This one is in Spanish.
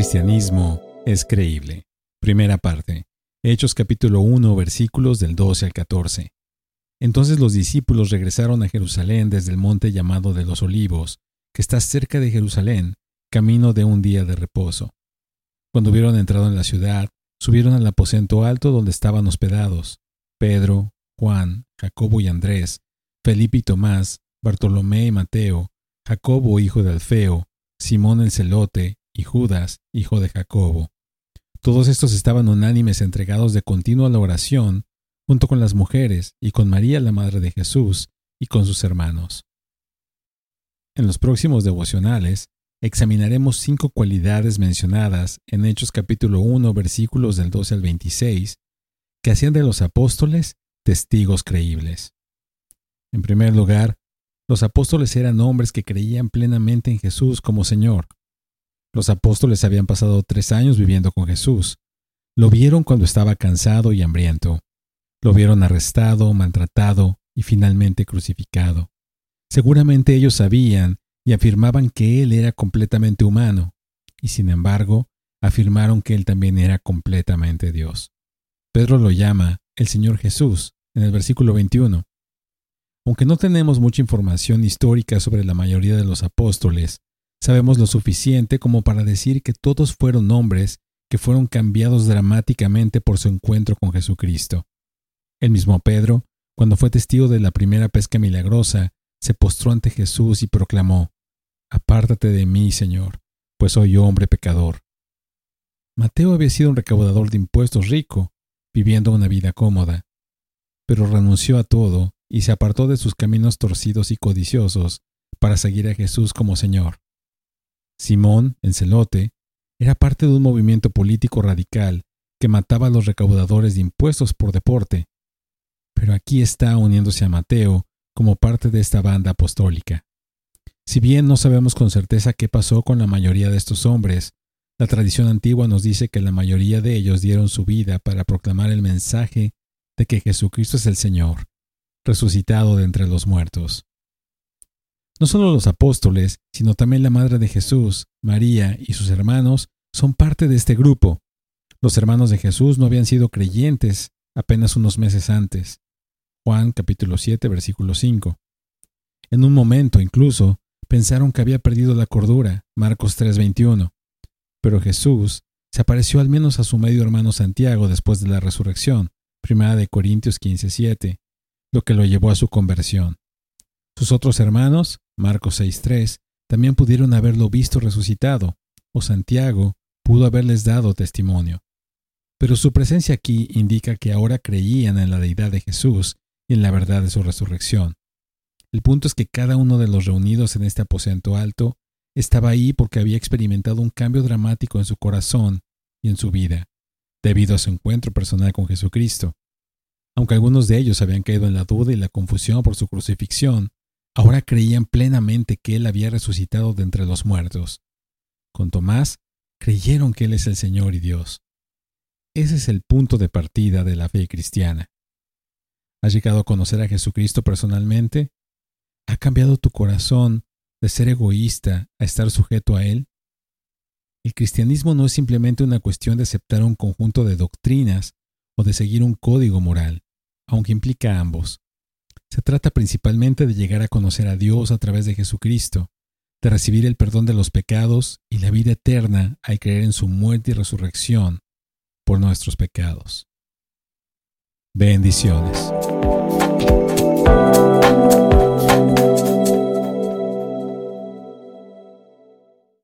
cristianismo es creíble. Primera parte. Hechos capítulo 1 versículos del 12 al 14. Entonces los discípulos regresaron a Jerusalén desde el monte llamado de los olivos, que está cerca de Jerusalén, camino de un día de reposo. Cuando hubieron entrado en la ciudad, subieron al aposento alto donde estaban hospedados Pedro, Juan, Jacobo y Andrés, Felipe y Tomás, Bartolomé y Mateo, Jacobo hijo de Alfeo, Simón el celote y Judas, hijo de Jacobo. Todos estos estaban unánimes entregados de continuo a la oración, junto con las mujeres y con María la Madre de Jesús y con sus hermanos. En los próximos devocionales examinaremos cinco cualidades mencionadas en Hechos capítulo 1 versículos del 12 al 26 que hacían de los apóstoles testigos creíbles. En primer lugar, los apóstoles eran hombres que creían plenamente en Jesús como Señor. Los apóstoles habían pasado tres años viviendo con Jesús. Lo vieron cuando estaba cansado y hambriento. Lo vieron arrestado, maltratado y finalmente crucificado. Seguramente ellos sabían y afirmaban que Él era completamente humano, y sin embargo, afirmaron que Él también era completamente Dios. Pedro lo llama el Señor Jesús en el versículo 21. Aunque no tenemos mucha información histórica sobre la mayoría de los apóstoles, Sabemos lo suficiente como para decir que todos fueron hombres que fueron cambiados dramáticamente por su encuentro con Jesucristo. El mismo Pedro, cuando fue testigo de la primera pesca milagrosa, se postró ante Jesús y proclamó, Apártate de mí, Señor, pues soy hombre pecador. Mateo había sido un recaudador de impuestos rico, viviendo una vida cómoda, pero renunció a todo y se apartó de sus caminos torcidos y codiciosos para seguir a Jesús como Señor. Simón, el celote, era parte de un movimiento político radical que mataba a los recaudadores de impuestos por deporte. Pero aquí está uniéndose a Mateo como parte de esta banda apostólica. Si bien no sabemos con certeza qué pasó con la mayoría de estos hombres, la tradición antigua nos dice que la mayoría de ellos dieron su vida para proclamar el mensaje de que Jesucristo es el Señor, resucitado de entre los muertos. No solo los apóstoles, sino también la Madre de Jesús, María y sus hermanos son parte de este grupo. Los hermanos de Jesús no habían sido creyentes apenas unos meses antes. Juan capítulo 7 versículo 5. En un momento incluso pensaron que había perdido la cordura, Marcos 3:21. Pero Jesús se apareció al menos a su medio hermano Santiago después de la resurrección, primera de Corintios 15:7, lo que lo llevó a su conversión. Sus otros hermanos, Marcos 6.3, también pudieron haberlo visto resucitado, o Santiago pudo haberles dado testimonio. Pero su presencia aquí indica que ahora creían en la deidad de Jesús y en la verdad de su resurrección. El punto es que cada uno de los reunidos en este aposento alto estaba ahí porque había experimentado un cambio dramático en su corazón y en su vida, debido a su encuentro personal con Jesucristo. Aunque algunos de ellos habían caído en la duda y la confusión por su crucifixión, Ahora creían plenamente que Él había resucitado de entre los muertos. Con Tomás, creyeron que Él es el Señor y Dios. Ese es el punto de partida de la fe cristiana. ¿Has llegado a conocer a Jesucristo personalmente? ¿Ha cambiado tu corazón de ser egoísta a estar sujeto a Él? El cristianismo no es simplemente una cuestión de aceptar un conjunto de doctrinas o de seguir un código moral, aunque implica ambos. Se trata principalmente de llegar a conocer a Dios a través de Jesucristo, de recibir el perdón de los pecados y la vida eterna al creer en su muerte y resurrección por nuestros pecados. Bendiciones.